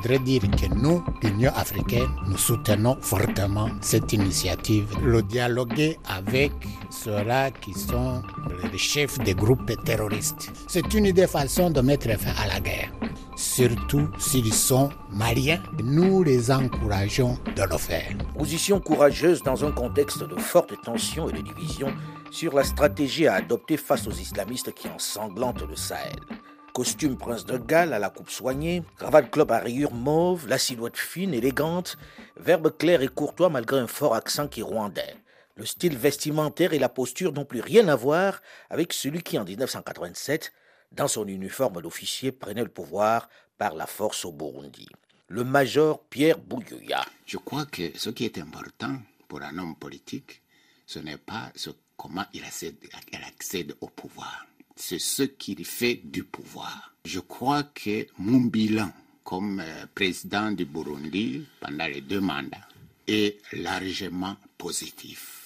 Voudrais dire que nous, l'Union africaine, nous soutenons fortement cette initiative, le dialoguer avec ceux-là qui sont les chefs des groupes terroristes. C'est une idée façon de mettre fin à la guerre, surtout s'ils sont maliens. Nous les encourageons de le faire. Position courageuse dans un contexte de forte tension et de division sur la stratégie à adopter face aux islamistes qui ensanglantent le Sahel. Costume prince de Galles à la coupe soignée, cravate club à rayures mauve, la silhouette fine, élégante, verbe clair et courtois malgré un fort accent qui rwandais. Le style vestimentaire et la posture n'ont plus rien à voir avec celui qui, en 1987, dans son uniforme d'officier, prenait le pouvoir par la force au Burundi. Le major Pierre Bouyouya. Je crois que ce qui est important pour un homme politique, ce n'est pas ce, comment il accède au pouvoir c'est ce qu'il fait du pouvoir. Je crois que mon bilan comme euh, président du Burundi pendant les deux mandats est largement positif.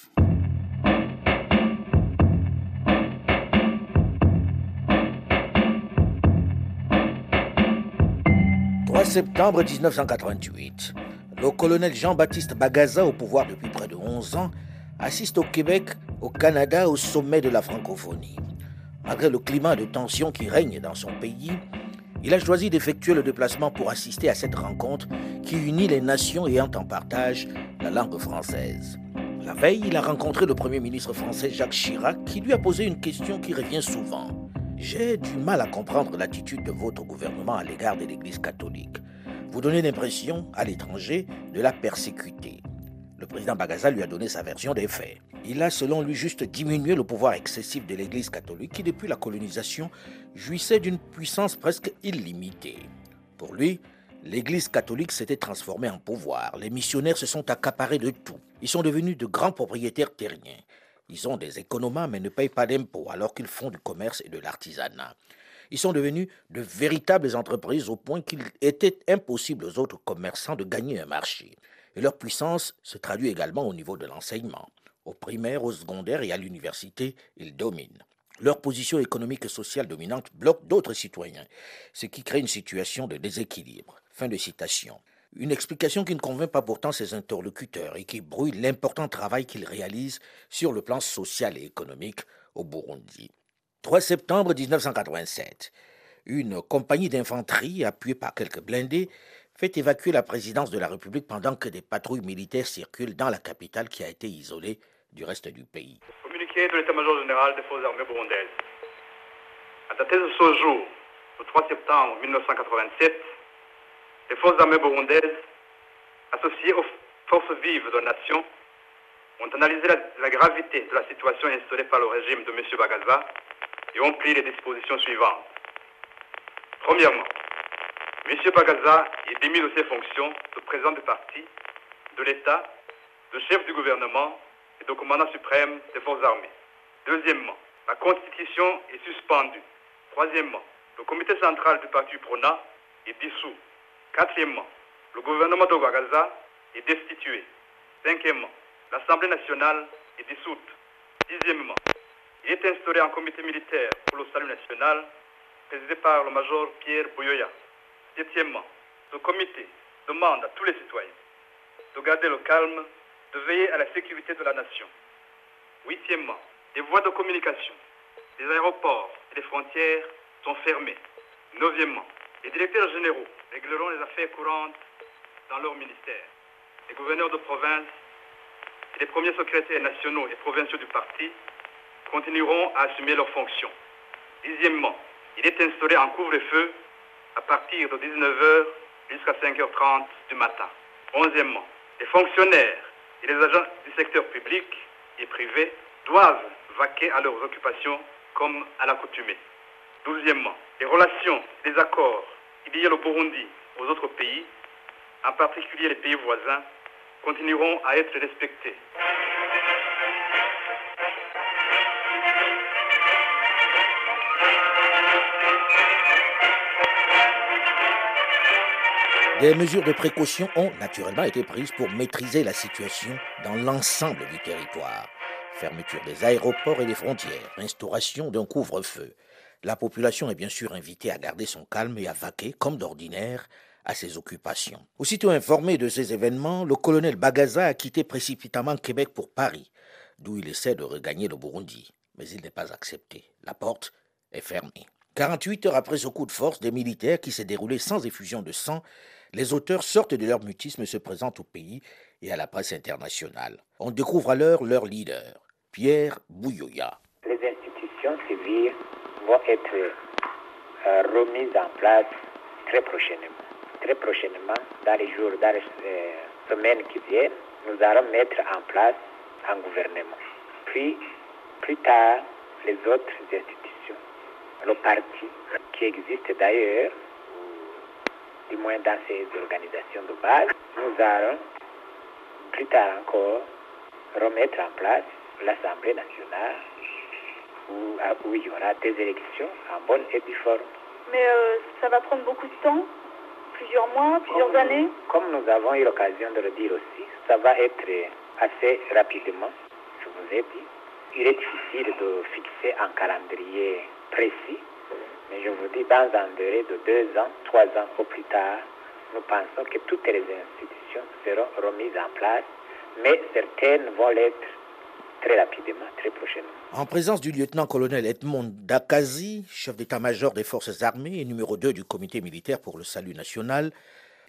3 septembre 1988, le colonel Jean-Baptiste Bagaza, au pouvoir depuis près de 11 ans, assiste au Québec, au Canada, au sommet de la francophonie. Malgré le climat de tension qui règne dans son pays, il a choisi d'effectuer le déplacement pour assister à cette rencontre qui unit les nations ayant en partage la langue française. La veille, il a rencontré le Premier ministre français Jacques Chirac qui lui a posé une question qui revient souvent. J'ai du mal à comprendre l'attitude de votre gouvernement à l'égard de l'Église catholique. Vous donnez l'impression, à l'étranger, de la persécuter. Le président Bagaza lui a donné sa version des faits. Il a, selon lui, juste diminué le pouvoir excessif de l'Église catholique qui, depuis la colonisation, jouissait d'une puissance presque illimitée. Pour lui, l'Église catholique s'était transformée en pouvoir. Les missionnaires se sont accaparés de tout. Ils sont devenus de grands propriétaires terriens. Ils ont des économes mais ne payent pas d'impôts alors qu'ils font du commerce et de l'artisanat. Ils sont devenus de véritables entreprises au point qu'il était impossible aux autres commerçants de gagner un marché et leur puissance se traduit également au niveau de l'enseignement. Au primaire, au secondaire et à l'université, ils dominent. Leur position économique et sociale dominante bloque d'autres citoyens, ce qui crée une situation de déséquilibre. Fin de citation. Une explication qui ne convainc pas pourtant ses interlocuteurs et qui brouille l'important travail qu'ils réalisent sur le plan social et économique au Burundi. 3 septembre 1987. Une compagnie d'infanterie, appuyée par quelques blindés, fait évacuer la présidence de la République pendant que des patrouilles militaires circulent dans la capitale qui a été isolée du reste du pays. Communiqué de l'état-major général des forces armées burundaises. À dater de ce jour, le 3 septembre 1987, les forces armées burundaises, associées aux forces vives de la nation, ont analysé la, gravité de la situation instaurée par le régime de M. Bagaza et ont pris les dispositions suivantes. Premièrement, M. Bagaza est démis de ses fonctions de président du parti, de l'État, de chef du gouvernement et de commandant suprême des forces armées. Deuxièmement, la constitution est suspendue. Troisièmement, le comité central du parti PRONA est dissous. Quatrièmement, le gouvernement de Bagaza est destitué. Cinquièmement, l'Assemblée nationale est dissoute. Sixièmement, il est instauré un comité militaire pour le salut national présidé par le major Pierre Bouyoya. Septièmement, ce comité demande à tous les citoyens de garder le calme, de veiller à la sécurité de la nation. Huitièmement, les voies de communication, les aéroports et les frontières sont fermées. Neuvièmement, les directeurs généraux régleront les affaires courantes dans leur ministère. Les gouverneurs de province et les premiers secrétaires nationaux et provinciaux du parti continueront à assumer leurs fonctions. Dixièmement, il est instauré un couvre-feu à partir de 19h jusqu'à 5h30 du matin. Onzièmement, les fonctionnaires et les agents du secteur public et privé doivent vaquer à leurs occupations comme à l'accoutumée. Douzièmement, les relations, les accords lient le Burundi aux autres pays, en particulier les pays voisins, continueront à être respectés. Des mesures de précaution ont naturellement été prises pour maîtriser la situation dans l'ensemble du territoire. Fermeture des aéroports et des frontières, instauration d'un couvre-feu. La population est bien sûr invitée à garder son calme et à vaquer, comme d'ordinaire, à ses occupations. Aussitôt informé de ces événements, le colonel Bagaza a quitté précipitamment Québec pour Paris, d'où il essaie de regagner le Burundi. Mais il n'est pas accepté. La porte est fermée. 48 heures après ce coup de force des militaires qui s'est déroulé sans effusion de sang, les auteurs sortent de leur mutisme et se présentent au pays et à la presse internationale. On découvre alors leur leader, Pierre Bouyoya. Les institutions civiles vont être euh, remises en place très prochainement. Très prochainement, dans les jours, dans les euh, semaines qui viennent, nous allons mettre en place un gouvernement. Puis, plus tard, les autres institutions, le parti qui existe d'ailleurs, moins dans ces organisations de base, nous allons plus tard encore remettre en place l'Assemblée nationale où, où, il y aura des élections en bonne et due forme. Mais euh, ça va prendre beaucoup de temps Plusieurs mois, plusieurs comme, années Comme nous avons eu l'occasion de le dire aussi, ça va être assez rapidement, je vous ai dit. Il est difficile de fixer un calendrier précis, mais je vous dis, dans un délai de deux ans, trois ans au plus tard, nous pensons que toutes les institutions seront remises en place, mais certaines vont l'être très rapidement, très prochainement. En présence du lieutenant-colonel Edmond Dakazi, chef d'état-major des forces armées et numéro 2 du comité militaire pour le salut national,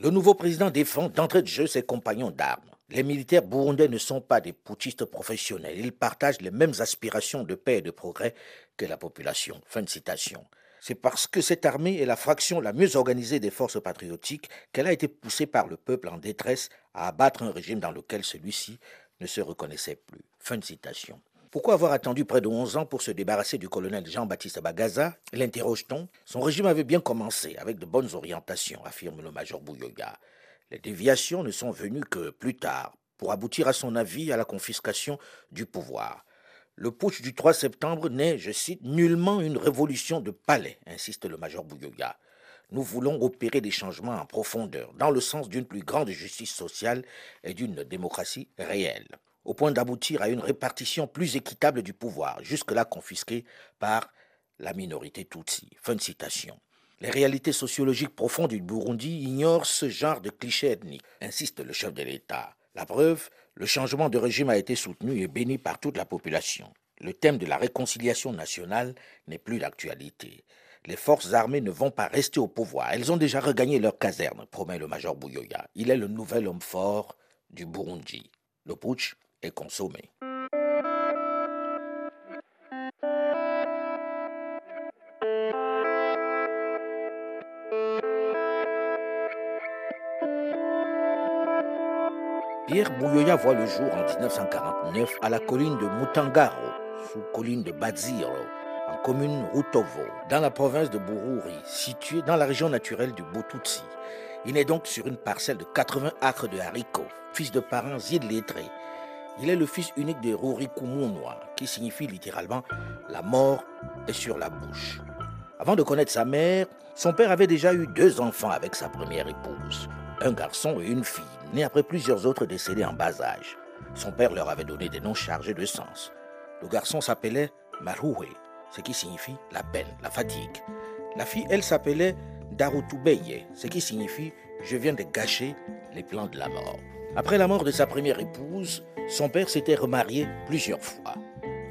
le nouveau président défend d'entrée de jeu ses compagnons d'armes. Les militaires burundais ne sont pas des putschistes professionnels. Ils partagent les mêmes aspirations de paix et de progrès que la population. Fin de citation. C'est parce que cette armée est la fraction la mieux organisée des forces patriotiques qu'elle a été poussée par le peuple en détresse à abattre un régime dans lequel celui-ci ne se reconnaissait plus. Fin de citation. Pourquoi avoir attendu près de 11 ans pour se débarrasser du colonel Jean-Baptiste Bagaza? L'interroge-t-on? Son régime avait bien commencé, avec de bonnes orientations, affirme le major Bouyoga. Les déviations ne sont venues que plus tard, pour aboutir à son avis à la confiscation du pouvoir. Le putsch du 3 septembre n'est, je cite, nullement une révolution de palais, insiste le major Bouyoga. Nous voulons opérer des changements en profondeur, dans le sens d'une plus grande justice sociale et d'une démocratie réelle, au point d'aboutir à une répartition plus équitable du pouvoir, jusque-là confisqué par la minorité Tutsi. Fin de citation. Les réalités sociologiques profondes du Burundi ignorent ce genre de cliché ethnique, insiste le chef de l'État. La preuve, le changement de régime a été soutenu et béni par toute la population. Le thème de la réconciliation nationale n'est plus d'actualité. Les forces armées ne vont pas rester au pouvoir. Elles ont déjà regagné leur caserne, promet le major Bouyoya. Il est le nouvel homme fort du Burundi. Le putsch est consommé. Pierre Bouyoya voit le jour en 1949 à la colline de Mutangaro, sous colline de Baziro, en commune Rutovo, dans la province de Bururi, située dans la région naturelle du Botutsi. Il est donc sur une parcelle de 80 acres de haricots, fils de parents illettrés. Il est le fils unique de Rurikumunwa, qui signifie littéralement la mort est sur la bouche. Avant de connaître sa mère, son père avait déjà eu deux enfants avec sa première épouse, un garçon et une fille, nés après plusieurs autres décédés en bas âge. Son père leur avait donné des noms chargés de sens. Le garçon s'appelait Maroué, ce qui signifie la peine, la fatigue. La fille, elle, s'appelait Darutubeye, ce qui signifie je viens de gâcher les plans de la mort. Après la mort de sa première épouse, son père s'était remarié plusieurs fois.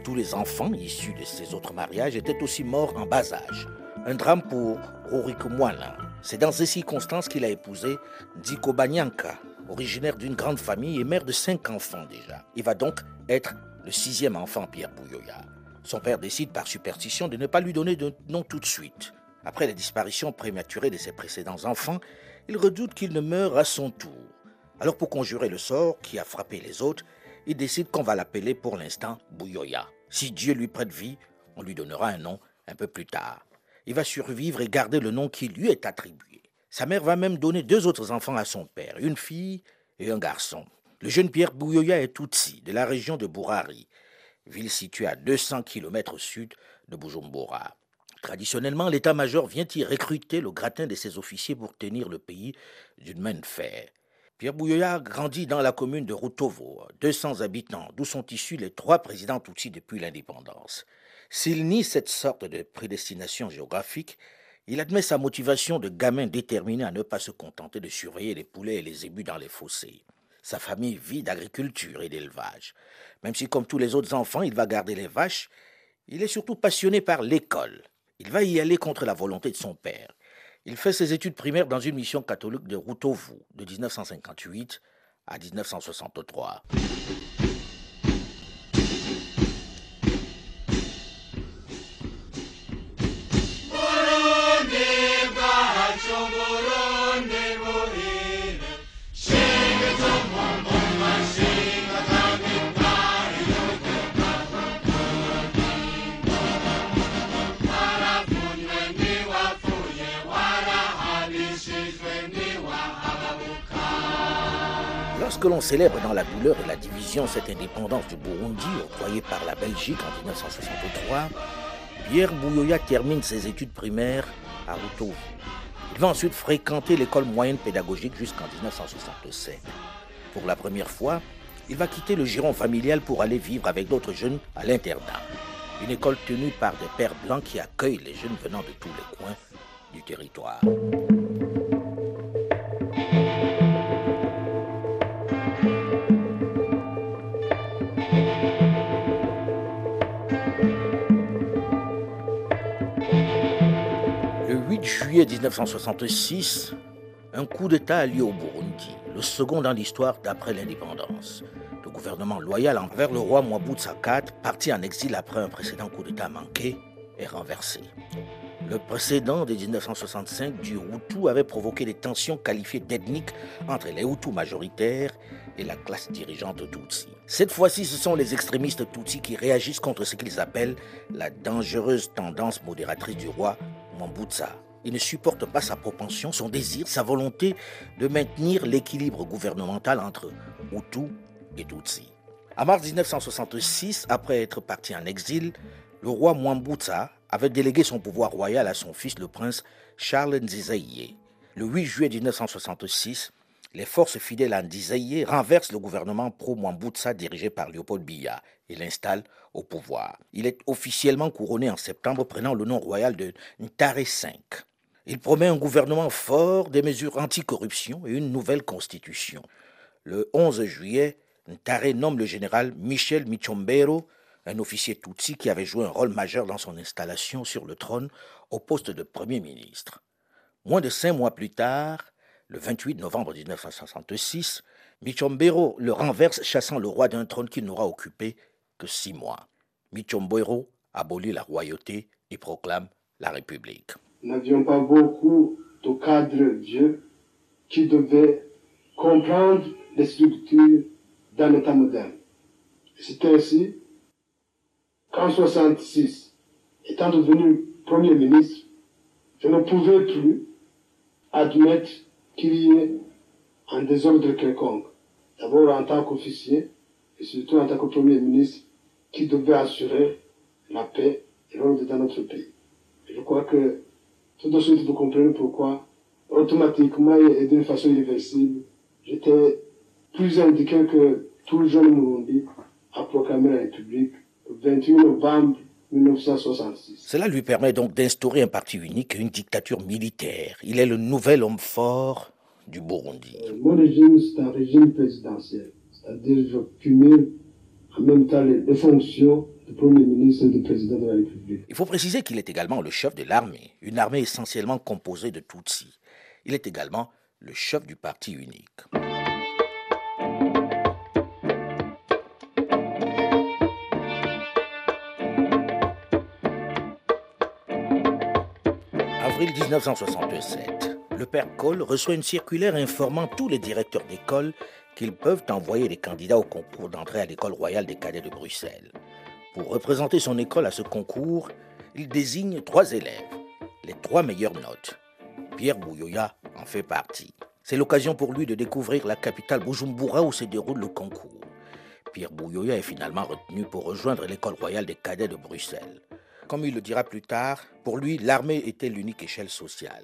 Tous les enfants issus de ces autres mariages étaient aussi morts en bas âge. Un drame pour Roriko Mwana. C'est dans ces circonstances qu'il a épousé Diko Banyanka, originaire d'une grande famille et mère de cinq enfants déjà. Il va donc être le sixième enfant Pierre Bouyoya. Son père décide par superstition de ne pas lui donner de nom tout de suite. Après la disparition prématurée de ses précédents enfants, il redoute qu'il ne meure à son tour. Alors pour conjurer le sort qui a frappé les autres, il décide qu'on va l'appeler pour l'instant Bouyoya. Si Dieu lui prête vie, on lui donnera un nom un peu plus tard. Il va survivre et garder le nom qui lui est attribué. Sa mère va même donner deux autres enfants à son père, une fille et un garçon. Le jeune Pierre Bouyoya est Tutsi, de la région de Bourari, ville située à 200 km au sud de Bujumbura. Traditionnellement, l'état-major vient y recruter le gratin de ses officiers pour tenir le pays d'une main de fer. Pierre Bouyoya grandit dans la commune de Rutovo, 200 habitants, d'où sont issus les trois présidents Tutsi depuis l'indépendance. S'il nie cette sorte de prédestination géographique, il admet sa motivation de gamin déterminé à ne pas se contenter de surveiller les poulets et les ébus dans les fossés. Sa famille vit d'agriculture et d'élevage. Même si, comme tous les autres enfants, il va garder les vaches, il est surtout passionné par l'école. Il va y aller contre la volonté de son père. Il fait ses études primaires dans une mission catholique de Routovu de 1958 à 1963. Lorsque l'on célèbre dans la douleur et la division cette indépendance du Burundi octroyée par la Belgique en 1963, Pierre Bouyoya termine ses études primaires à Routovu. Il va ensuite fréquenter l'école moyenne pédagogique jusqu'en 1967. Pour la première fois, il va quitter le giron familial pour aller vivre avec d'autres jeunes à l'internat, une école tenue par des pères blancs qui accueillent les jeunes venant de tous les coins du territoire. Juillet 1966, un coup d'État a lieu au Burundi, le second dans l'histoire d'après l'indépendance. Le gouvernement loyal envers le roi Mwambutsa IV, parti en exil après un précédent coup d'État manqué, est renversé. Le précédent de 1965 du Hutu avait provoqué des tensions qualifiées d'ethniques entre les Hutus majoritaires et la classe dirigeante Tutsi. Cette fois-ci, ce sont les extrémistes Tutsi qui réagissent contre ce qu'ils appellent la dangereuse tendance modératrice du roi Mwambutsa. Ils ne supportent pas sa propension, son désir, sa volonté de maintenir l'équilibre gouvernemental entre Hutu et Tutsi. En mars 1966, après être parti en exil, le roi Mwambutsa avait délégué son pouvoir royal à son fils le prince Charles Nzizaïe. Le 8 juillet 1966, les forces fidèles à Nzizaïe renversent le gouvernement pro-Mwambutsa dirigé par Léopold Biya et l'installent au pouvoir. Il est officiellement couronné en septembre prenant le nom royal de Ntare V. Il promet un gouvernement fort, des mesures anticorruption et une nouvelle constitution. Le 11 juillet, Ntare nomme le général Michel Michombero un officier Tutsi qui avait joué un rôle majeur dans son installation sur le trône au poste de Premier ministre. Moins de cinq mois plus tard, le 28 novembre 1966, Michombero le renverse chassant le roi d'un trône qu'il n'aura occupé que six mois. Michombero abolit la royauté et proclame la République. N'avions pas beaucoup de cadres vieux qui devaient comprendre les structures d'un État moderne. C'est ainsi qu'en 66, étant devenu Premier ministre, je ne pouvais plus admettre qu'il y ait un désordre quelconque. D'abord en tant qu'officier et surtout en tant que Premier ministre qui devait assurer la paix et l'ordre dans notre pays. je crois que tout de suite vous comprenez pourquoi automatiquement et d'une façon irréversible, j'étais plus indiqué que tout le jeune Murundi à proclamer la République 28 novembre 1966. Cela lui permet donc d'instaurer un parti unique et une dictature militaire. Il est le nouvel homme fort du Burundi. Mon régime, c'est un régime présidentiel. C'est-à-dire je cumule en même temps les fonctions de Premier ministre et de président de la République. Il faut préciser qu'il est également le chef de l'armée, une armée essentiellement composée de Tutsis. Il est également le chef du parti unique. avril 1967, le père Cole reçoit une circulaire informant tous les directeurs d'école qu'ils peuvent envoyer des candidats au concours d'entrée à l'école royale des cadets de Bruxelles. Pour représenter son école à ce concours, il désigne trois élèves, les trois meilleures notes. Pierre Bouyoya en fait partie. C'est l'occasion pour lui de découvrir la capitale Bujumbura où se déroule le concours. Pierre Bouyoya est finalement retenu pour rejoindre l'école royale des cadets de Bruxelles. Comme il le dira plus tard, pour lui, l'armée était l'unique échelle sociale.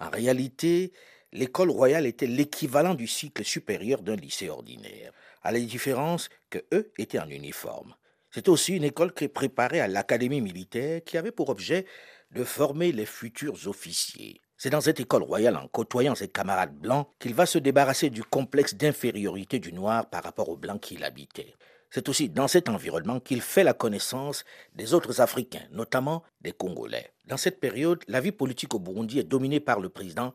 En réalité, l'école royale était l'équivalent du cycle supérieur d'un lycée ordinaire, à la différence que eux étaient en uniforme. C'était aussi une école qui préparait à l'académie militaire qui avait pour objet de former les futurs officiers. C'est dans cette école royale, en côtoyant ses camarades blancs, qu'il va se débarrasser du complexe d'infériorité du noir par rapport aux blancs qu'il habitait. C'est aussi dans cet environnement qu'il fait la connaissance des autres Africains, notamment des Congolais. Dans cette période, la vie politique au Burundi est dominée par le président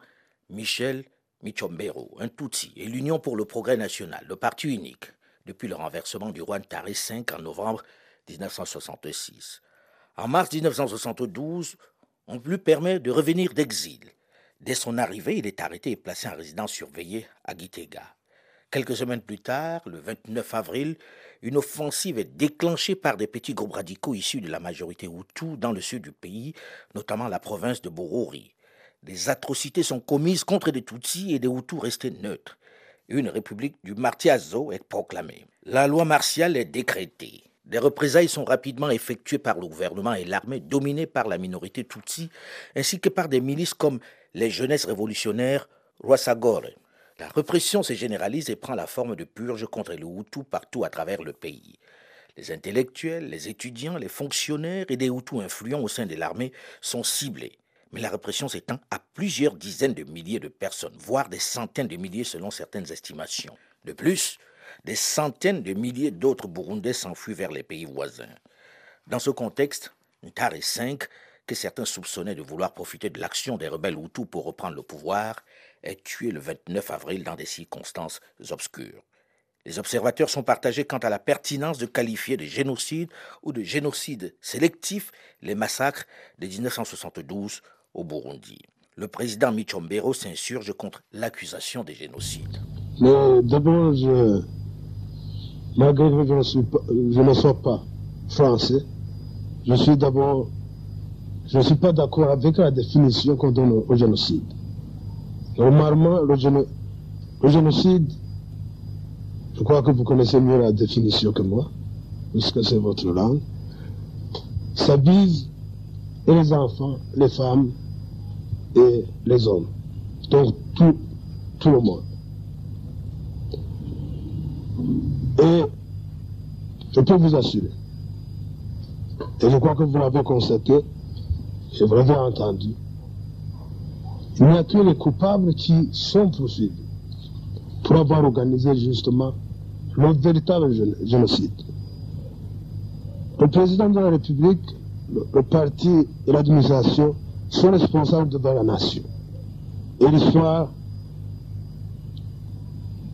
Michel Michombero, un Tutsi, et l'Union pour le progrès national, le parti unique, depuis le renversement du roi Ntare V en novembre 1966. En mars 1972, on lui permet de revenir d'exil. Dès son arrivée, il est arrêté et placé en résidence surveillée à Gitega. Quelques semaines plus tard, le 29 avril, une offensive est déclenchée par des petits groupes radicaux issus de la majorité Hutu dans le sud du pays, notamment la province de Borori. Des atrocités sont commises contre des Tutsis et des Hutus restés neutres. Une république du Martiazo est proclamée. La loi martiale est décrétée. Des représailles sont rapidement effectuées par le gouvernement et l'armée dominée par la minorité Tutsi, ainsi que par des milices comme les jeunesses révolutionnaires Rwasagore. La répression se généralise et prend la forme de purges contre les Hutus partout à travers le pays. Les intellectuels, les étudiants, les fonctionnaires et des Hutus influents au sein de l'armée sont ciblés. Mais la répression s'étend à plusieurs dizaines de milliers de personnes, voire des centaines de milliers selon certaines estimations. De plus, des centaines de milliers d'autres Burundais s'enfuient vers les pays voisins. Dans ce contexte, Ntare V, que certains soupçonnaient de vouloir profiter de l'action des rebelles Hutus pour reprendre le pouvoir, est tué le 29 avril dans des circonstances obscures. Les observateurs sont partagés quant à la pertinence de qualifier de génocide ou de génocide sélectif les massacres de 1972 au Burundi. Le président Michombero s'insurge contre l'accusation de génocide. Mais d'abord, je, malgré que je ne, suis pas, je ne sois pas français, je suis d'abord, je ne suis pas d'accord avec la définition qu'on donne au génocide. Normalement, le, géno- le génocide, je crois que vous connaissez mieux la définition que moi, puisque c'est votre langue, ça vise les enfants, les femmes et les hommes. Donc tout, tout le monde. Et je peux vous assurer, et je crois que vous l'avez constaté, et vous l'avez entendu, il n'y a que les coupables qui sont poursuivis pour avoir organisé justement le véritable gén- génocide. Le président de la République, le parti et l'administration sont responsables devant la nation. Et l'histoire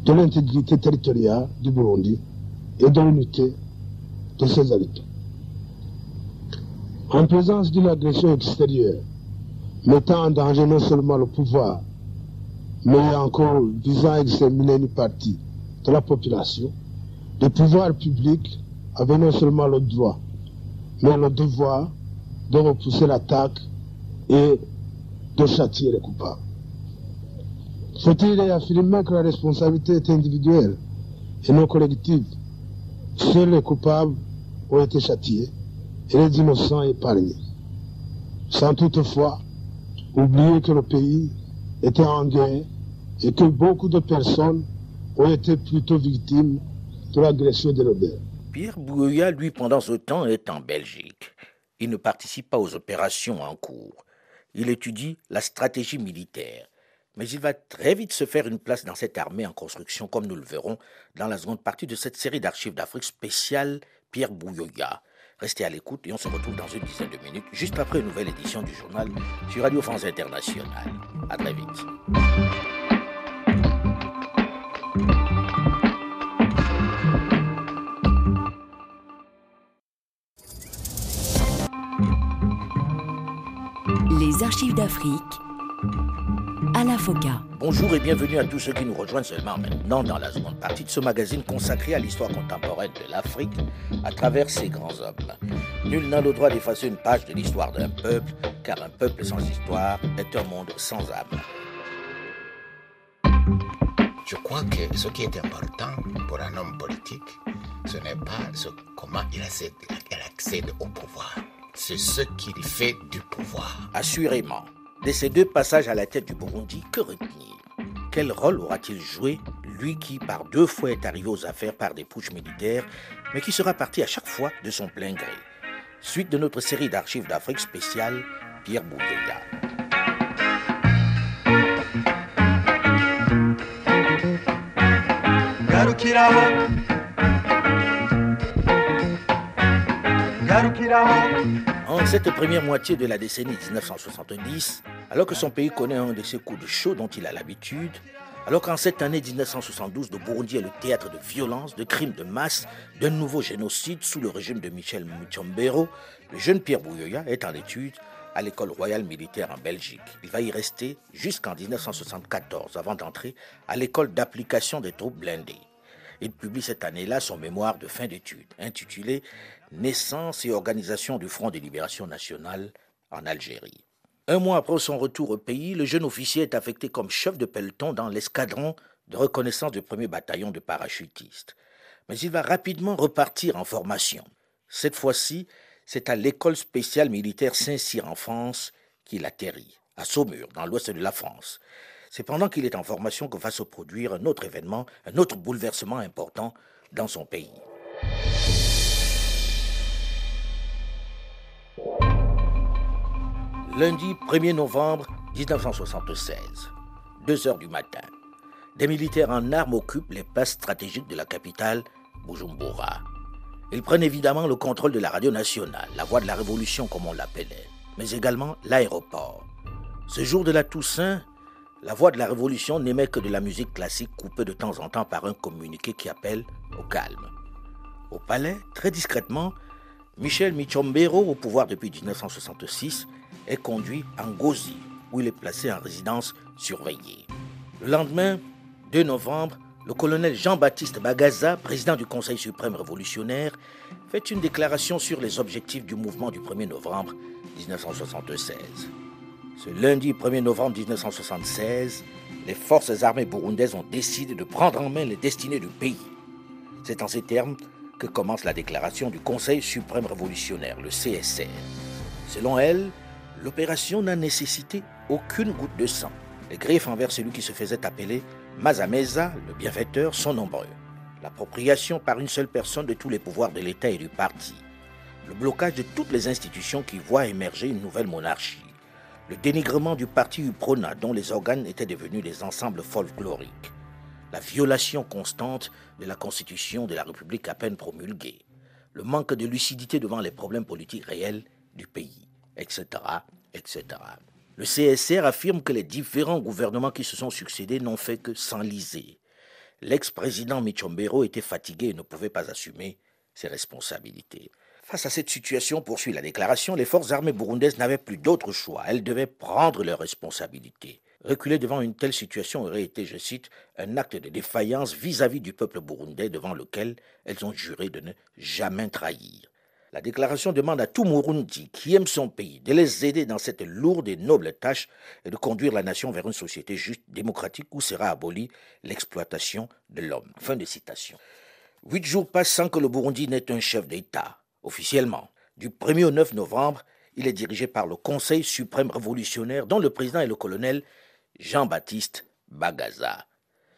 de l'intégrité territoriale du Burundi et de l'unité de ses habitants. En présence d'une agression extérieure mettant en danger non seulement le pouvoir, mais encore visant à exterminer une partie de la population, les pouvoirs publics avaient non seulement le droit, mais le devoir de repousser l'attaque et de châtier les coupables. Faut-il affirmer que la responsabilité est individuelle et non collective? Seuls les coupables ont été châtiés et les innocents épargnés. Sans toutefois oublier que le pays était en guerre et que beaucoup de personnes ont été plutôt victimes de l'agression des rebelles. Pierre Bouya, lui, pendant ce temps, est en Belgique. Il ne participe pas aux opérations en cours. Il étudie la stratégie militaire. Mais il va très vite se faire une place dans cette armée en construction, comme nous le verrons dans la seconde partie de cette série d'archives d'Afrique spéciale Pierre Bouyoya. Restez à l'écoute et on se retrouve dans une dizaine de minutes, juste après une nouvelle édition du journal sur Radio France Internationale. À très vite. Les archives d'Afrique à la FOCA. Bonjour et bienvenue à tous ceux qui nous rejoignent seulement maintenant dans la seconde partie de ce magazine consacré à l'histoire contemporaine de l'Afrique à travers ses grands hommes. Nul n'a le droit d'effacer une page de l'histoire d'un peuple, car un peuple sans histoire est un monde sans âme. Je crois que ce qui est important pour un homme politique, ce n'est pas ce- comment il accède, il accède au pouvoir. C'est ce qui fait du pouvoir. Assurément. De ces deux passages à la tête du Burundi, que retenir? Quel rôle aura-t-il joué, lui qui par deux fois est arrivé aux affaires par des putschs militaires, mais qui sera parti à chaque fois de son plein gré? Suite de notre série d'archives d'Afrique spéciale, Pierre Bouveya. En cette première moitié de la décennie 1970, alors que son pays connaît un de ces coups de chaud dont il a l'habitude, alors qu'en cette année 1972, le Burundi est le théâtre de violences, de crimes de masse, d'un nouveau génocide sous le régime de Michel Muchombero, le jeune Pierre Bouyoya est en études à l'école royale militaire en Belgique. Il va y rester jusqu'en 1974 avant d'entrer à l'école d'application des troupes blindées. Il publie cette année-là son mémoire de fin d'études, intitulé Naissance et organisation du Front de libération nationale en Algérie. Un mois après son retour au pays, le jeune officier est affecté comme chef de peloton dans l'escadron de reconnaissance du premier bataillon de parachutistes. Mais il va rapidement repartir en formation. Cette fois-ci, c'est à l'école spéciale militaire Saint-Cyr en France qu'il atterrit, à Saumur, dans l'ouest de la France. C'est pendant qu'il est en formation que va se produire un autre événement, un autre bouleversement important dans son pays. Lundi 1er novembre 1976, 2 heures du matin, des militaires en armes occupent les places stratégiques de la capitale, Bujumbura. Ils prennent évidemment le contrôle de la radio nationale, la voix de la révolution comme on l'appelait, mais également l'aéroport. Ce jour de la Toussaint, la voix de la révolution n'émet que de la musique classique coupée de temps en temps par un communiqué qui appelle au calme. Au palais, très discrètement, Michel Michombero, au pouvoir depuis 1966, est conduit en Gozi, où il est placé en résidence surveillée. Le lendemain, 2 novembre, le colonel Jean-Baptiste Bagaza, président du Conseil suprême révolutionnaire, fait une déclaration sur les objectifs du mouvement du 1er novembre 1976. Ce lundi 1er novembre 1976, les forces armées burundaises ont décidé de prendre en main les destinées du pays. C'est en ces termes que commence la déclaration du Conseil suprême révolutionnaire, le CSR. Selon elle, l'opération n'a nécessité aucune goutte de sang. Les griffes envers celui qui se faisait appeler Mazameza, le bienfaiteur, sont nombreux. L'appropriation par une seule personne de tous les pouvoirs de l'État et du parti. Le blocage de toutes les institutions qui voient émerger une nouvelle monarchie le dénigrement du parti UPRONA dont les organes étaient devenus des ensembles folkloriques, la violation constante de la Constitution de la République à peine promulguée, le manque de lucidité devant les problèmes politiques réels du pays, etc., etc. Le CSR affirme que les différents gouvernements qui se sont succédés n'ont fait que s'enliser. L'ex-président Michombero était fatigué et ne pouvait pas assumer ses responsabilités. Face à cette situation, poursuit la déclaration, les forces armées burundaises n'avaient plus d'autre choix. Elles devaient prendre leurs responsabilités. Reculer devant une telle situation aurait été, je cite, un acte de défaillance vis-à-vis du peuple burundais devant lequel elles ont juré de ne jamais trahir. La déclaration demande à tout Murundi qui aime son pays de les aider dans cette lourde et noble tâche et de conduire la nation vers une société juste, démocratique où sera abolie l'exploitation de l'homme. Fin de citation. Huit jours passent sans que le Burundi n'ait un chef d'État officiellement. Du 1er au 9 novembre, il est dirigé par le Conseil suprême révolutionnaire dont le président est le colonel Jean-Baptiste Bagaza.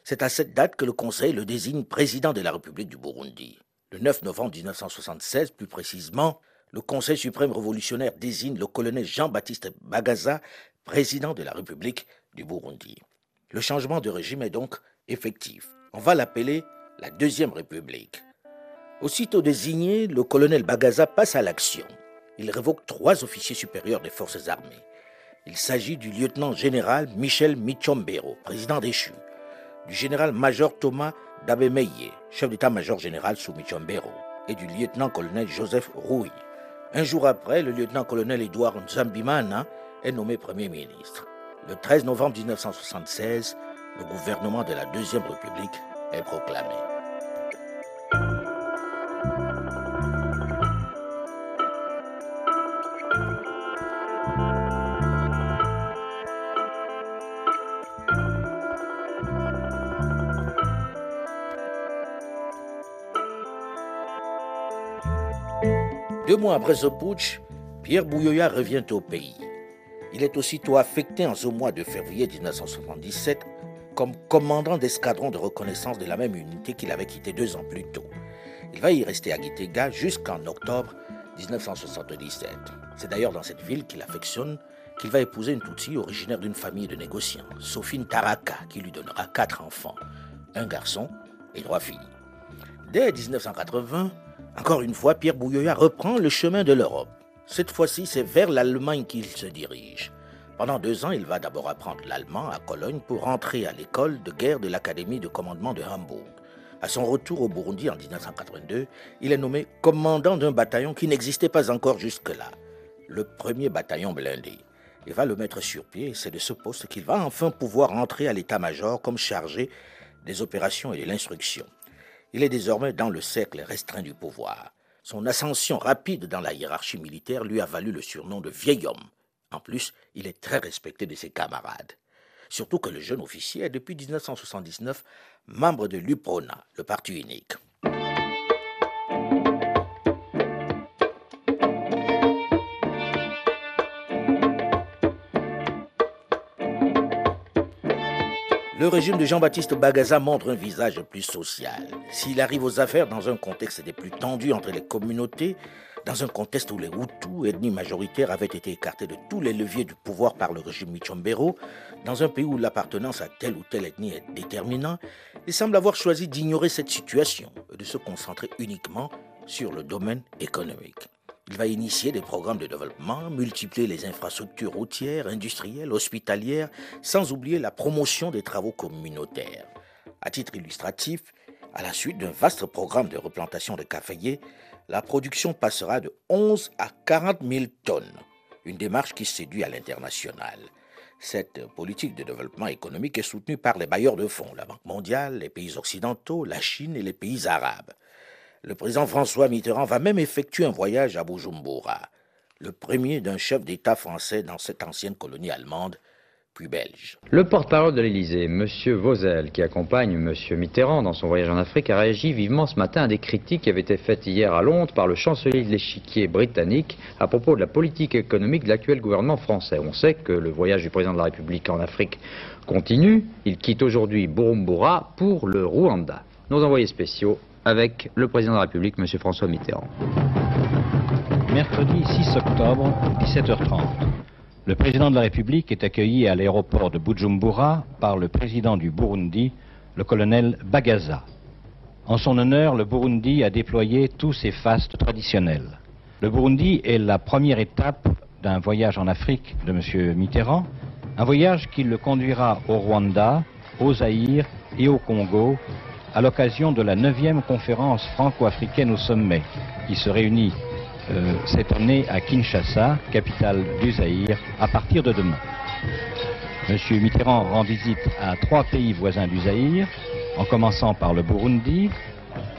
C'est à cette date que le Conseil le désigne président de la République du Burundi. Le 9 novembre 1976, plus précisément, le Conseil suprême révolutionnaire désigne le colonel Jean-Baptiste Bagaza président de la République du Burundi. Le changement de régime est donc effectif. On va l'appeler la Deuxième République. Aussitôt désigné, le colonel Bagaza passe à l'action. Il révoque trois officiers supérieurs des forces armées. Il s'agit du lieutenant-général Michel Michombero, président déchu, du général-major Thomas Dabemeye, chef d'état-major général sous Michombero, et du lieutenant-colonel Joseph Rouy. Un jour après, le lieutenant-colonel Edouard Nzambimana est nommé Premier ministre. Le 13 novembre 1976, le gouvernement de la Deuxième République est proclamé. Deux mois après ce putsch, Pierre Bouyoya revient au pays. Il est aussitôt affecté en ce mois de février 1977 comme commandant d'escadron de reconnaissance de la même unité qu'il avait quitté deux ans plus tôt. Il va y rester à Gitega jusqu'en octobre 1977. C'est d'ailleurs dans cette ville qu'il affectionne qu'il va épouser une Tutsi originaire d'une famille de négociants, Sophine Taraka, qui lui donnera quatre enfants, un garçon et trois filles. Dès 1980, encore une fois, Pierre Bouyoya reprend le chemin de l'Europe. Cette fois-ci, c'est vers l'Allemagne qu'il se dirige. Pendant deux ans, il va d'abord apprendre l'allemand à Cologne pour entrer à l'école de guerre de l'Académie de commandement de Hambourg. À son retour au Burundi en 1982, il est nommé commandant d'un bataillon qui n'existait pas encore jusque-là, le premier bataillon blindé. Il va le mettre sur pied et c'est de ce poste qu'il va enfin pouvoir entrer à l'état-major comme chargé des opérations et de l'instruction. Il est désormais dans le cercle restreint du pouvoir. Son ascension rapide dans la hiérarchie militaire lui a valu le surnom de vieil homme. En plus, il est très respecté de ses camarades. Surtout que le jeune officier est depuis 1979 membre de l'UPRONA, le parti unique. Le régime de Jean-Baptiste Bagaza montre un visage plus social. S'il arrive aux affaires dans un contexte des plus tendus entre les communautés, dans un contexte où les Hutus, ethnie majoritaire, avaient été écartés de tous les leviers du pouvoir par le régime Michombero, dans un pays où l'appartenance à telle ou telle ethnie est déterminante, il semble avoir choisi d'ignorer cette situation et de se concentrer uniquement sur le domaine économique. Il va initier des programmes de développement, multiplier les infrastructures routières, industrielles, hospitalières, sans oublier la promotion des travaux communautaires. À titre illustratif, à la suite d'un vaste programme de replantation de caféiers, la production passera de 11 à 40 000 tonnes, une démarche qui séduit à l'international. Cette politique de développement économique est soutenue par les bailleurs de fonds, la Banque mondiale, les pays occidentaux, la Chine et les pays arabes. Le président François Mitterrand va même effectuer un voyage à Bujumbura, le premier d'un chef d'État français dans cette ancienne colonie allemande, puis belge. Le porte-parole de l'Élysée, M. Vauzel, qui accompagne M. Mitterrand dans son voyage en Afrique, a réagi vivement ce matin à des critiques qui avaient été faites hier à Londres par le chancelier de l'échiquier britannique à propos de la politique économique de l'actuel gouvernement français. On sait que le voyage du président de la République en Afrique continue. Il quitte aujourd'hui Burumbura pour le Rwanda. Nos envoyés spéciaux avec le président de la République, M. François Mitterrand. Mercredi 6 octobre, 17h30. Le président de la République est accueilli à l'aéroport de Bujumbura par le président du Burundi, le colonel Bagaza. En son honneur, le Burundi a déployé tous ses fastes traditionnels. Le Burundi est la première étape d'un voyage en Afrique de M. Mitterrand, un voyage qui le conduira au Rwanda, au Zaïre et au Congo à l'occasion de la 9e conférence franco-africaine au sommet, qui se réunit euh, cette année à Kinshasa, capitale du Zaïre, à partir de demain. Monsieur Mitterrand rend visite à trois pays voisins du Zaïre, en commençant par le Burundi.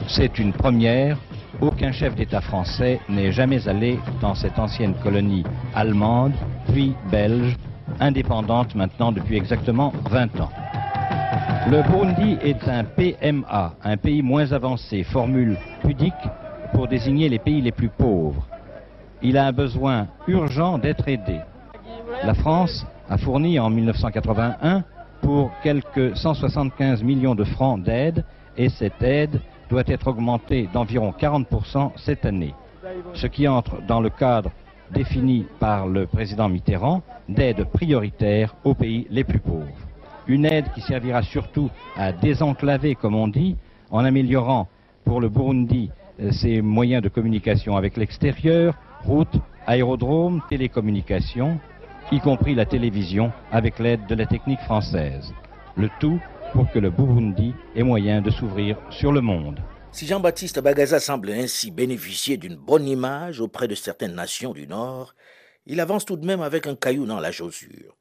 C'est une première. Aucun chef d'État français n'est jamais allé dans cette ancienne colonie allemande, puis belge, indépendante maintenant depuis exactement 20 ans. Le Burundi est un PMA, un pays moins avancé, formule pudique pour désigner les pays les plus pauvres. Il a un besoin urgent d'être aidé. La France a fourni en 1981 pour quelques 175 millions de francs d'aide et cette aide doit être augmentée d'environ 40% cette année, ce qui entre dans le cadre défini par le président Mitterrand d'aide prioritaire aux pays les plus pauvres une aide qui servira surtout à désenclaver, comme on dit, en améliorant pour le Burundi euh, ses moyens de communication avec l'extérieur, routes, aérodromes, télécommunications, y compris la télévision, avec l'aide de la technique française. Le tout pour que le Burundi ait moyen de s'ouvrir sur le monde. Si Jean-Baptiste Bagaza semble ainsi bénéficier d'une bonne image auprès de certaines nations du Nord, il avance tout de même avec un caillou dans la chaussure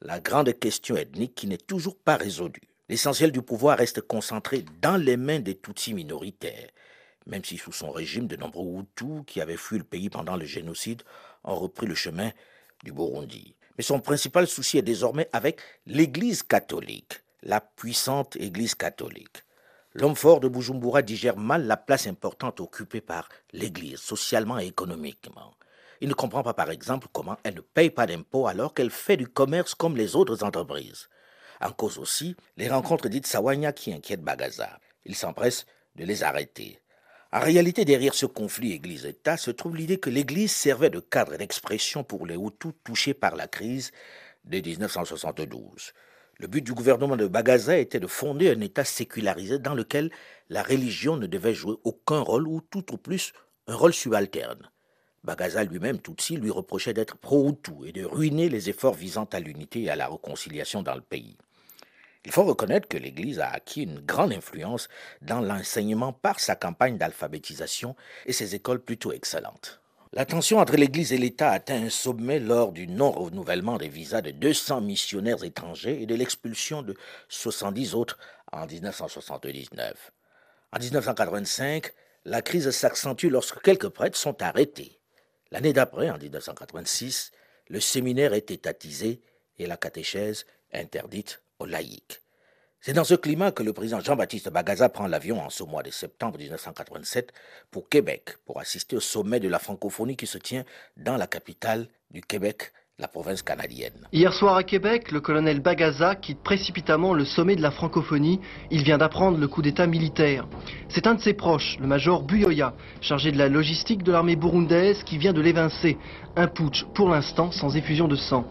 la grande question ethnique qui n'est toujours pas résolue. L'essentiel du pouvoir reste concentré dans les mains des Tutsis minoritaires, même si sous son régime, de nombreux Hutus qui avaient fui le pays pendant le génocide ont repris le chemin du Burundi. Mais son principal souci est désormais avec l'Église catholique, la puissante Église catholique. L'homme fort de Bujumbura digère mal la place importante occupée par l'Église, socialement et économiquement. Il ne comprend pas, par exemple, comment elle ne paye pas d'impôts alors qu'elle fait du commerce comme les autres entreprises. En cause aussi, les rencontres dites Sawanya qui inquiètent Bagaza. Il s'empresse de les arrêter. En réalité, derrière ce conflit Église-État se trouve l'idée que l'Église servait de cadre d'expression pour les Hutus touchés par la crise de 1972. Le but du gouvernement de Bagaza était de fonder un État sécularisé dans lequel la religion ne devait jouer aucun rôle ou tout au plus un rôle subalterne. Bagaza lui-même, Tutsi, lui reprochait d'être pro-Hutu et de ruiner les efforts visant à l'unité et à la réconciliation dans le pays. Il faut reconnaître que l'Église a acquis une grande influence dans l'enseignement par sa campagne d'alphabétisation et ses écoles plutôt excellentes. La tension entre l'Église et l'État atteint un sommet lors du non-renouvellement des visas de 200 missionnaires étrangers et de l'expulsion de 70 autres en 1979. En 1985, la crise s'accentue lorsque quelques prêtres sont arrêtés. L'année d'après, en 1986, le séminaire est étatisé et la catéchèse interdite aux laïcs. C'est dans ce climat que le président Jean-Baptiste Bagaza prend l'avion en ce mois de septembre 1987 pour Québec, pour assister au sommet de la francophonie qui se tient dans la capitale du Québec, Hier soir à Québec, le colonel Bagaza quitte précipitamment le sommet de la francophonie. Il vient d'apprendre le coup d'état militaire. C'est un de ses proches, le major Buyoya, chargé de la logistique de l'armée burundaise, qui vient de l'évincer. Un putsch, pour l'instant, sans effusion de sang.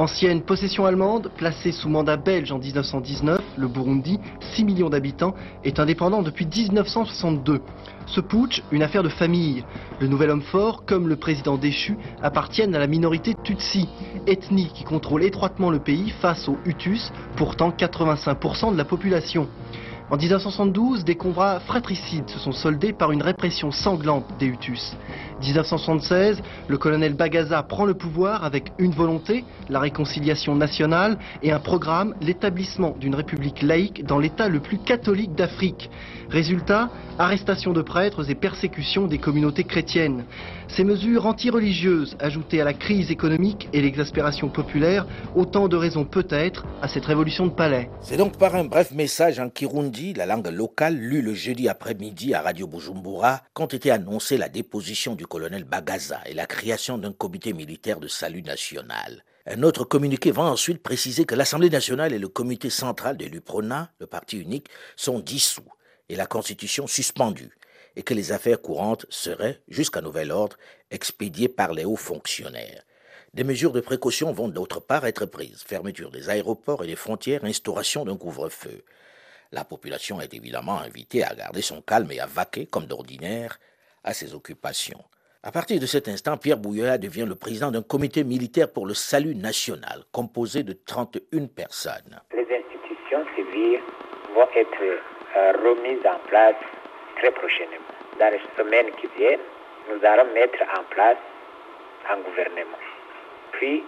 Ancienne possession allemande, placée sous mandat belge en 1919, le Burundi, 6 millions d'habitants, est indépendant depuis 1962. Ce putsch, une affaire de famille. Le nouvel homme fort, comme le président déchu, appartiennent à la minorité Tutsi, ethnie qui contrôle étroitement le pays face aux Hutus, pourtant 85% de la population. En 1972, des combats fratricides se sont soldés par une répression sanglante des Hutus. 1976, le colonel Bagaza prend le pouvoir avec une volonté, la réconciliation nationale, et un programme, l'établissement d'une république laïque dans l'état le plus catholique d'Afrique. Résultat, arrestation de prêtres et persécution des communautés chrétiennes. Ces mesures antireligieuses, ajoutées à la crise économique et l'exaspération populaire, autant de raisons peut-être à cette révolution de palais. C'est donc par un bref message en Kirundi, la langue locale, lu le jeudi après-midi à Radio Bujumbura, qu'ont été annoncées la déposition du colonel Bagaza et la création d'un comité militaire de salut national. Un autre communiqué va ensuite préciser que l'Assemblée nationale et le comité central de l'UPRONA, le parti unique, sont dissous et la Constitution suspendue, et que les affaires courantes seraient, jusqu'à nouvel ordre, expédiées par les hauts fonctionnaires. Des mesures de précaution vont d'autre part être prises, fermeture des aéroports et des frontières, instauration d'un couvre-feu. La population est évidemment invitée à garder son calme et à vaquer, comme d'ordinaire, à ses occupations. À partir de cet instant, Pierre Bouilloya devient le président d'un comité militaire pour le salut national, composé de 31 personnes. Les institutions civiles vont être euh, remise en place très prochainement. Dans les semaines qui viennent, nous allons mettre en place un gouvernement. Puis,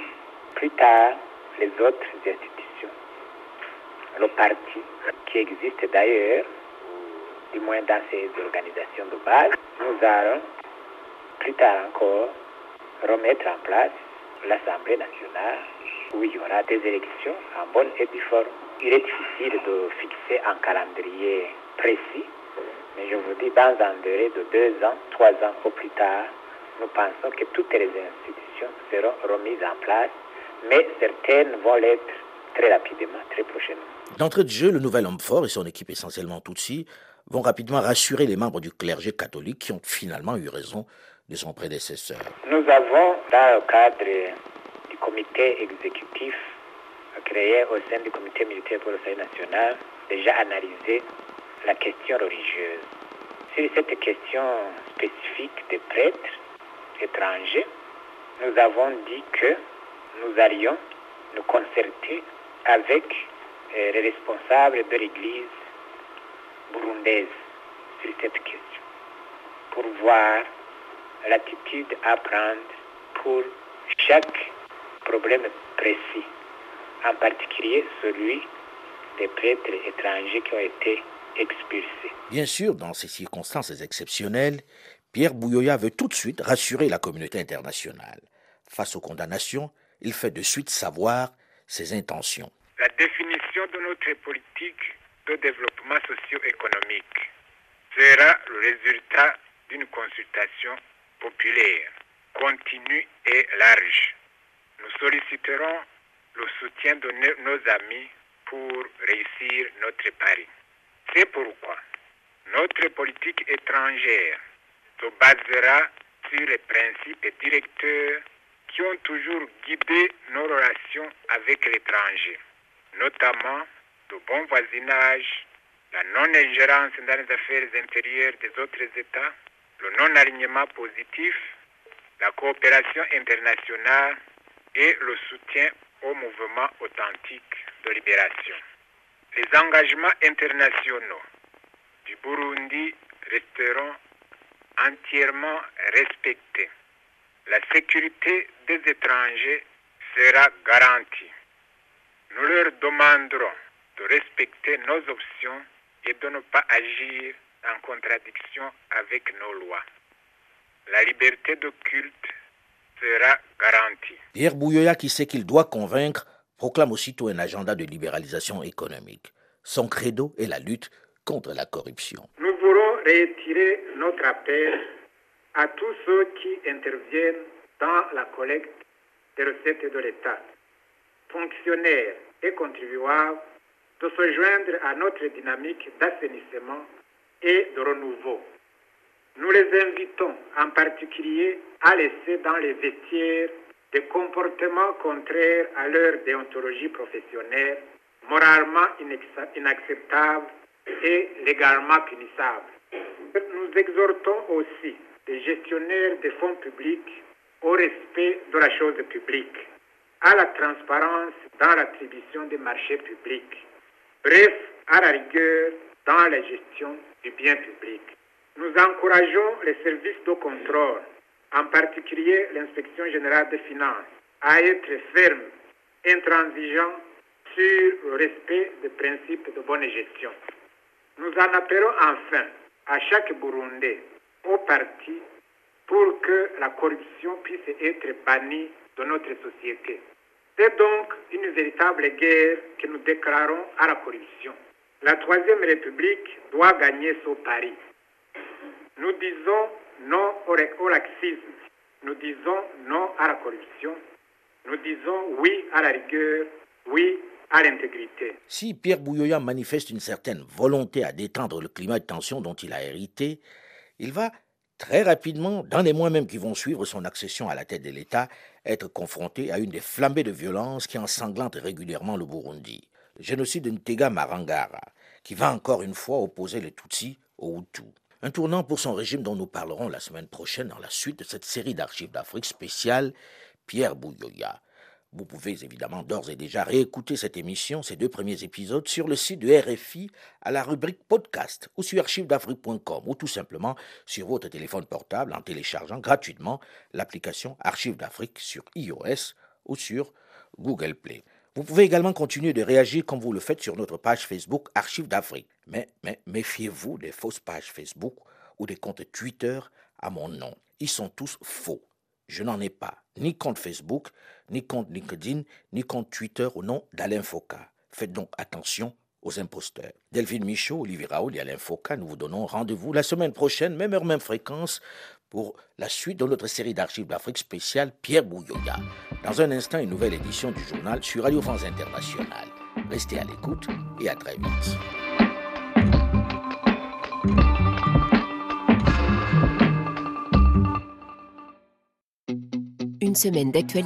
plus tard, les autres institutions, le parti qui existe d'ailleurs, du moins dans ces organisations de base, nous allons plus tard encore remettre en place l'Assemblée nationale où il y aura des élections en bonne et due forme il est difficile de fixer un calendrier précis, mais je vous dis, dans un délai de deux ans, trois ans au plus tard, nous pensons que toutes les institutions seront remises en place, mais certaines vont l'être très rapidement, très prochainement. D'entrée de jeu, le nouvel homme fort et son équipe essentiellement Tutsi vont rapidement rassurer les membres du clergé catholique qui ont finalement eu raison de son prédécesseur. Nous avons, dans le cadre du comité exécutif créé au sein du comité militaire pour le salut national, déjà analysé la question religieuse. Sur cette question spécifique des prêtres étrangers, nous avons dit que nous allions nous concerter avec euh, les responsables de l'Église burundaise sur cette question, pour voir l'attitude à prendre pour chaque problème précis en particulier celui des prêtres étrangers qui ont été expulsés. Bien sûr, dans ces circonstances exceptionnelles, Pierre Bouyoya veut tout de suite rassurer la communauté internationale. Face aux condamnations, il fait de suite savoir ses intentions. La définition de notre politique de développement socio-économique sera le résultat d'une consultation populaire. continue et large. Nous solliciterons le soutien de nos amis pour réussir notre pari. C'est pourquoi notre politique étrangère se basera sur les principes directeurs qui ont toujours guidé nos relations avec l'étranger, notamment le bon voisinage, la non-ingérence dans les affaires intérieures des autres États, le non-alignement positif, la coopération internationale et le soutien au mouvement authentique de libération. Les engagements internationaux du Burundi resteront entièrement respectés. La sécurité des étrangers sera garantie. Nous leur demanderons de respecter nos options et de ne pas agir en contradiction avec nos lois. La liberté de culte sera garantie. Pierre Bouyoya, qui sait qu'il doit convaincre, proclame aussitôt un agenda de libéralisation économique. Son credo est la lutte contre la corruption. Nous voulons réitérer notre appel à tous ceux qui interviennent dans la collecte des recettes de l'État, fonctionnaires et contribuables, de se joindre à notre dynamique d'assainissement et de renouveau. Nous les invitons en particulier à laisser dans les vestiaires des comportements contraires à leur déontologie professionnelle, moralement inacceptables et légalement punissables. Nous exhortons aussi les gestionnaires des fonds publics au respect de la chose publique, à la transparence dans l'attribution des marchés publics, bref, à la rigueur dans la gestion du bien public. Nous encourageons les services de contrôle, en particulier l'inspection générale des finances, à être fermes, intransigeants sur le respect des principes de bonne gestion. Nous en appelons enfin à chaque Burundais, au parti, pour que la corruption puisse être bannie de notre société. C'est donc une véritable guerre que nous déclarons à la corruption. La Troisième République doit gagner son pari. Nous disons non au laxisme, nous disons non à la corruption, nous disons oui à la rigueur, oui à l'intégrité. Si Pierre Bouyoya manifeste une certaine volonté à détendre le climat de tension dont il a hérité, il va très rapidement, dans les mois même qui vont suivre son accession à la tête de l'État, être confronté à une des flambées de violence qui ensanglantent régulièrement le Burundi. Génocide de Ntega Marangara, qui va encore une fois opposer les Tutsis aux Hutus. Un tournant pour son régime dont nous parlerons la semaine prochaine dans la suite de cette série d'archives d'Afrique spéciale Pierre Bouyoya. Vous pouvez évidemment d'ores et déjà réécouter cette émission, ces deux premiers épisodes, sur le site de RFI à la rubrique podcast ou sur archivesdafrique.com ou tout simplement sur votre téléphone portable en téléchargeant gratuitement l'application Archives d'Afrique sur iOS ou sur Google Play. Vous pouvez également continuer de réagir comme vous le faites sur notre page Facebook Archives d'Afrique. Mais, mais méfiez-vous des fausses pages Facebook ou des comptes Twitter à mon nom. Ils sont tous faux. Je n'en ai pas, ni compte Facebook, ni compte LinkedIn, ni compte Twitter au nom d'Alain Foka. Faites donc attention aux imposteurs. Delphine Michaud, Olivier Raoul et Alain Foka, nous vous donnons rendez-vous la semaine prochaine, même heure, même fréquence, pour la suite de notre série d'archives d'Afrique spéciale Pierre Bouyoya. Dans un instant, une nouvelle édition du journal sur Radio France Internationale. Restez à l'écoute et à très vite. Une semaine d'actualité